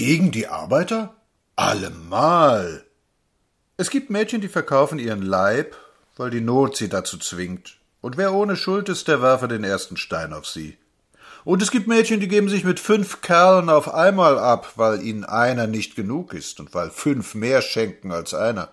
Gegen die Arbeiter? Allemal. Es gibt Mädchen, die verkaufen ihren Leib, weil die Not sie dazu zwingt. Und wer ohne Schuld ist, der werfe den ersten Stein auf sie. Und es gibt Mädchen, die geben sich mit fünf Kerlen auf einmal ab, weil ihnen einer nicht genug ist und weil fünf mehr schenken als einer.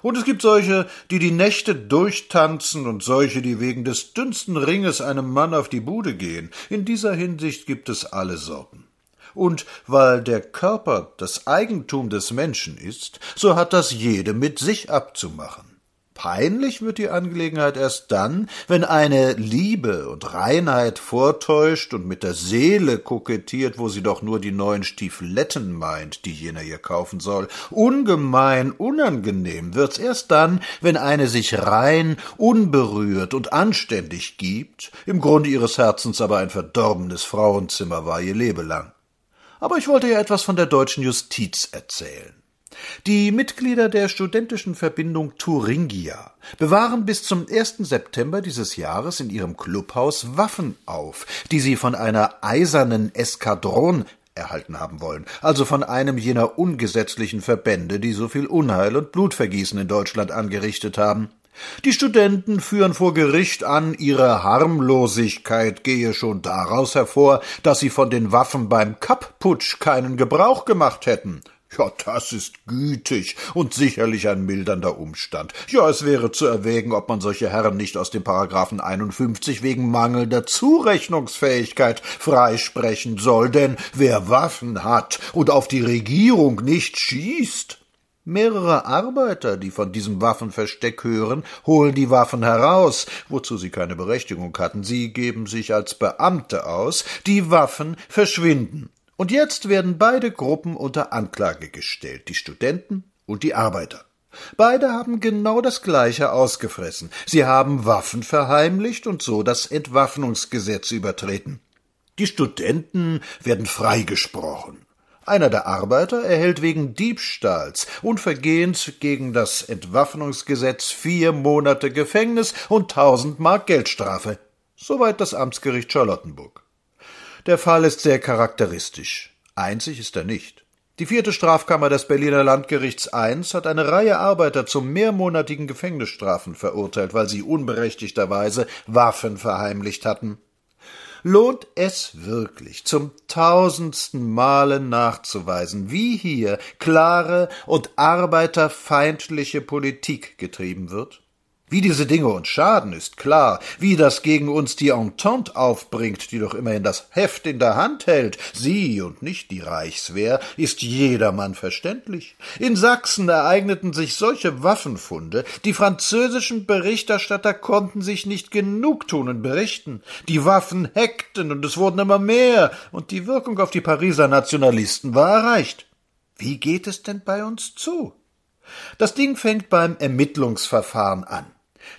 Und es gibt solche, die die Nächte durchtanzen und solche, die wegen des dünnsten Ringes einem Mann auf die Bude gehen. In dieser Hinsicht gibt es alle Sorten. Und weil der Körper das Eigentum des Menschen ist, so hat das jede mit sich abzumachen. Peinlich wird die Angelegenheit erst dann, wenn eine Liebe und Reinheit vortäuscht und mit der Seele kokettiert, wo sie doch nur die neuen Stiefletten meint, die jener ihr kaufen soll. Ungemein unangenehm wird's erst dann, wenn eine sich rein, unberührt und anständig gibt, im Grunde ihres Herzens aber ein verdorbenes Frauenzimmer war ihr Lebelang. Aber ich wollte ja etwas von der deutschen Justiz erzählen. Die Mitglieder der studentischen Verbindung Thuringia bewahren bis zum 1. September dieses Jahres in ihrem Clubhaus Waffen auf, die sie von einer eisernen Eskadron erhalten haben wollen, also von einem jener ungesetzlichen Verbände, die so viel Unheil und Blutvergießen in Deutschland angerichtet haben. Die Studenten führen vor Gericht an, ihre Harmlosigkeit gehe schon daraus hervor, dass sie von den Waffen beim Kappputsch keinen Gebrauch gemacht hätten. Ja, das ist gütig und sicherlich ein mildernder Umstand. Ja, es wäre zu erwägen, ob man solche Herren nicht aus dem Paragraphen 51 wegen mangelnder Zurechnungsfähigkeit freisprechen soll, denn wer Waffen hat und auf die Regierung nicht schießt, Mehrere Arbeiter, die von diesem Waffenversteck hören, holen die Waffen heraus, wozu sie keine Berechtigung hatten. Sie geben sich als Beamte aus, die Waffen verschwinden. Und jetzt werden beide Gruppen unter Anklage gestellt, die Studenten und die Arbeiter. Beide haben genau das Gleiche ausgefressen. Sie haben Waffen verheimlicht und so das Entwaffnungsgesetz übertreten. Die Studenten werden freigesprochen. Einer der Arbeiter erhält wegen Diebstahls und Vergehens gegen das Entwaffnungsgesetz vier Monate Gefängnis und tausend Mark Geldstrafe. Soweit das Amtsgericht Charlottenburg. Der Fall ist sehr charakteristisch. Einzig ist er nicht. Die vierte Strafkammer des Berliner Landgerichts I hat eine Reihe Arbeiter zu mehrmonatigen Gefängnisstrafen verurteilt, weil sie unberechtigterweise Waffen verheimlicht hatten. Lohnt es wirklich, zum tausendsten Male nachzuweisen, wie hier klare und arbeiterfeindliche Politik getrieben wird? Wie diese Dinge uns schaden, ist klar. Wie das gegen uns die Entente aufbringt, die doch immerhin das Heft in der Hand hält, sie und nicht die Reichswehr, ist jedermann verständlich. In Sachsen ereigneten sich solche Waffenfunde, die französischen Berichterstatter konnten sich nicht genug tun und berichten. Die Waffen heckten und es wurden immer mehr, und die Wirkung auf die Pariser Nationalisten war erreicht. Wie geht es denn bei uns zu? Das Ding fängt beim Ermittlungsverfahren an.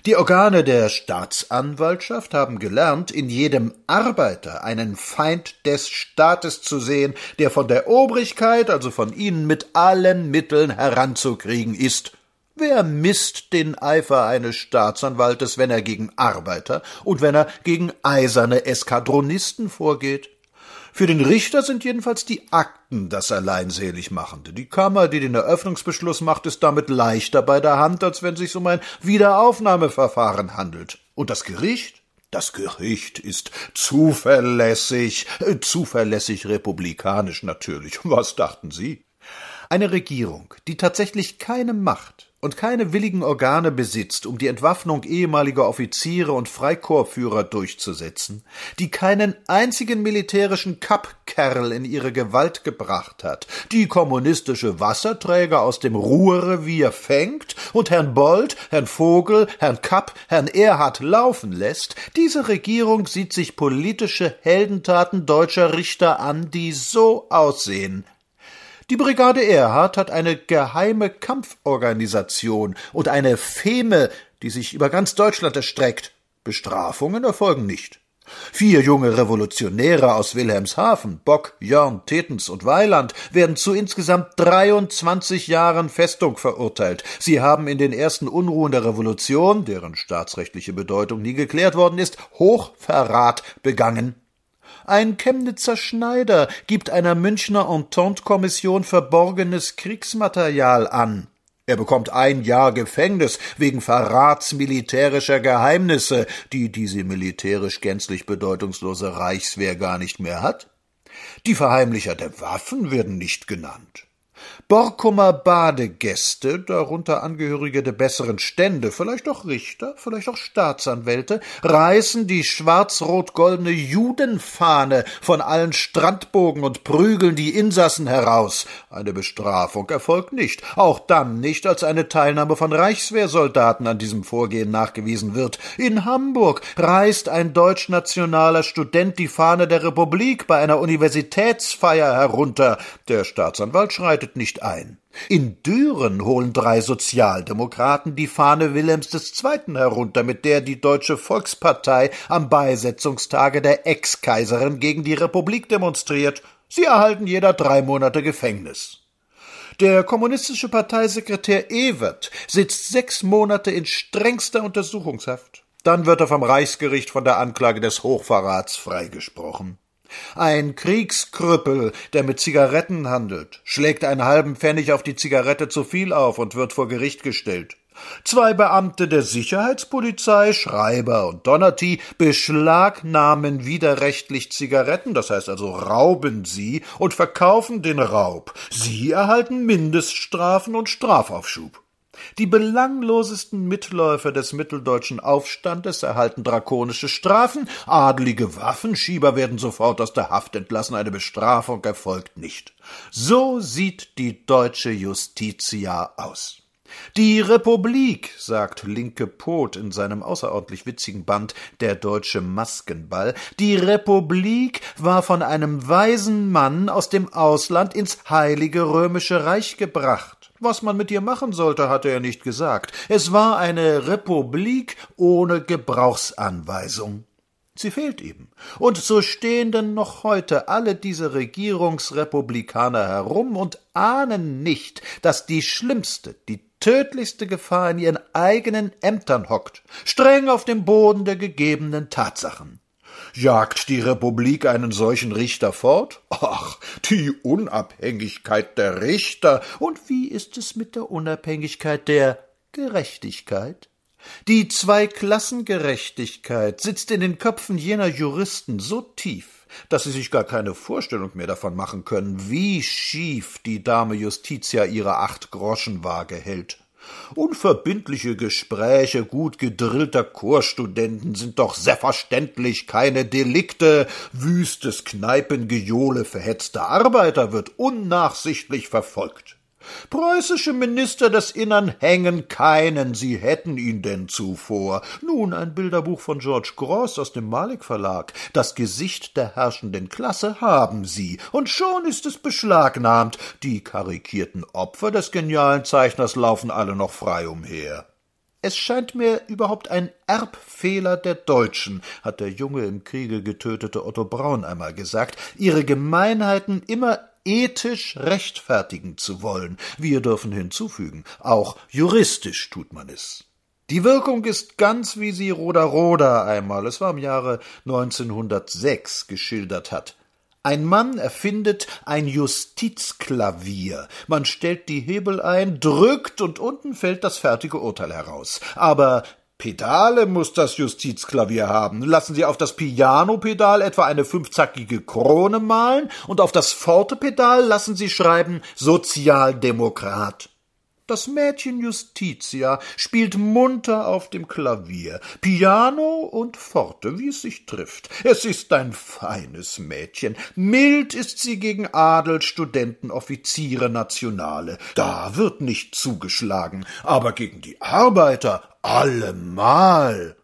Die Organe der Staatsanwaltschaft haben gelernt, in jedem Arbeiter einen Feind des Staates zu sehen, der von der Obrigkeit, also von ihnen, mit allen Mitteln heranzukriegen ist. Wer misst den Eifer eines Staatsanwaltes, wenn er gegen Arbeiter und wenn er gegen eiserne Eskadronisten vorgeht? Für den Richter sind jedenfalls die Akten das allein machende. Die Kammer, die den Eröffnungsbeschluss macht, ist damit leichter bei der Hand, als wenn sich's um ein Wiederaufnahmeverfahren handelt. Und das Gericht? Das Gericht ist zuverlässig, äh, zuverlässig republikanisch natürlich. Was dachten Sie? Eine Regierung, die tatsächlich keine Macht und keine willigen Organe besitzt, um die Entwaffnung ehemaliger Offiziere und Freikorpsführer durchzusetzen, die keinen einzigen militärischen Kappkerl in ihre Gewalt gebracht hat, die kommunistische Wasserträger aus dem Ruhrrevier fängt und Herrn Bold, Herrn Vogel, Herrn Kapp, Herrn Erhard laufen lässt, diese Regierung sieht sich politische Heldentaten deutscher Richter an, die so aussehen, die Brigade Erhard hat eine geheime Kampforganisation und eine Feme, die sich über ganz Deutschland erstreckt. Bestrafungen erfolgen nicht. Vier junge Revolutionäre aus Wilhelmshaven, Bock, Jörn, Tetens und Weiland, werden zu insgesamt 23 Jahren Festung verurteilt. Sie haben in den ersten Unruhen der Revolution, deren staatsrechtliche Bedeutung nie geklärt worden ist, Hochverrat begangen. Ein Chemnitzer Schneider gibt einer Münchner Entente-Kommission verborgenes Kriegsmaterial an. Er bekommt ein Jahr Gefängnis wegen Verrats militärischer Geheimnisse, die diese militärisch gänzlich bedeutungslose Reichswehr gar nicht mehr hat. Die Verheimlicher der Waffen werden nicht genannt. Borkumer Badegäste, darunter Angehörige der besseren Stände, vielleicht auch Richter, vielleicht auch Staatsanwälte, reißen die schwarz-rot-goldene Judenfahne von allen Strandbogen und prügeln die Insassen heraus. Eine Bestrafung erfolgt nicht, auch dann nicht, als eine Teilnahme von Reichswehrsoldaten an diesem Vorgehen nachgewiesen wird. In Hamburg reißt ein deutschnationaler Student die Fahne der Republik bei einer Universitätsfeier herunter. Der Staatsanwalt schreitet nicht ein. In Düren holen drei Sozialdemokraten die Fahne Wilhelms II. herunter, mit der die Deutsche Volkspartei am Beisetzungstage der Ex-Kaiserin gegen die Republik demonstriert. Sie erhalten jeder drei Monate Gefängnis. Der kommunistische Parteisekretär Ewert sitzt sechs Monate in strengster Untersuchungshaft. Dann wird er vom Reichsgericht von der Anklage des Hochverrats freigesprochen. Ein Kriegskrüppel, der mit Zigaretten handelt, schlägt einen halben Pfennig auf die Zigarette zu viel auf und wird vor Gericht gestellt. Zwei Beamte der Sicherheitspolizei, Schreiber und Donnerty, beschlagnahmen widerrechtlich Zigaretten, das heißt also rauben sie und verkaufen den Raub. Sie erhalten Mindeststrafen und Strafaufschub. Die belanglosesten Mitläufer des mitteldeutschen Aufstandes erhalten drakonische Strafen, adelige Waffenschieber werden sofort aus der Haft entlassen, eine Bestrafung erfolgt nicht. So sieht die deutsche Justitia aus. Die Republik, sagt Linke Pot in seinem außerordentlich witzigen Band Der deutsche Maskenball, die Republik war von einem weisen Mann aus dem Ausland ins Heilige Römische Reich gebracht. Was man mit ihr machen sollte, hatte er nicht gesagt. Es war eine Republik ohne Gebrauchsanweisung. Sie fehlt eben. Und so stehen denn noch heute alle diese Regierungsrepublikaner herum und ahnen nicht, dass die schlimmste, die tödlichste Gefahr in ihren eigenen Ämtern hockt, streng auf dem Boden der gegebenen Tatsachen. Jagt die Republik einen solchen Richter fort? Ach, die Unabhängigkeit der Richter. Und wie ist es mit der Unabhängigkeit der Gerechtigkeit? Die Zweiklassengerechtigkeit sitzt in den Köpfen jener Juristen so tief, dass sie sich gar keine Vorstellung mehr davon machen können, wie schief die Dame Justitia ihre Acht-Groschen-Waage hält. Unverbindliche Gespräche gut gedrillter Chorstudenten sind doch selbstverständlich keine Delikte. Wüstes Kneipengejohle verhetzter Arbeiter wird unnachsichtlich verfolgt. Preußische Minister des Innern hängen keinen, sie hätten ihn denn zuvor. Nun ein Bilderbuch von George Gross aus dem Malik Verlag. Das Gesicht der herrschenden Klasse haben sie, und schon ist es beschlagnahmt. Die karikierten Opfer des genialen Zeichners laufen alle noch frei umher. Es scheint mir überhaupt ein Erbfehler der Deutschen, hat der junge im Kriege getötete Otto Braun einmal gesagt, ihre Gemeinheiten immer ethisch rechtfertigen zu wollen. Wir dürfen hinzufügen, auch juristisch tut man es. Die Wirkung ist ganz, wie sie Roda Roda einmal, es war im Jahre 1906, geschildert hat. Ein Mann erfindet ein Justizklavier. Man stellt die Hebel ein, drückt und unten fällt das fertige Urteil heraus. Aber Pedale muss das Justizklavier haben. Lassen Sie auf das Piano-Pedal etwa eine fünfzackige Krone malen und auf das Forte-Pedal lassen Sie schreiben Sozialdemokrat. Das Mädchen Justitia spielt munter auf dem Klavier, Piano und Forte, wie es sich trifft. Es ist ein feines Mädchen. Mild ist sie gegen Adel, Studenten, Offiziere, Nationale. Da wird nicht zugeschlagen. Aber gegen die Arbeiter allemal.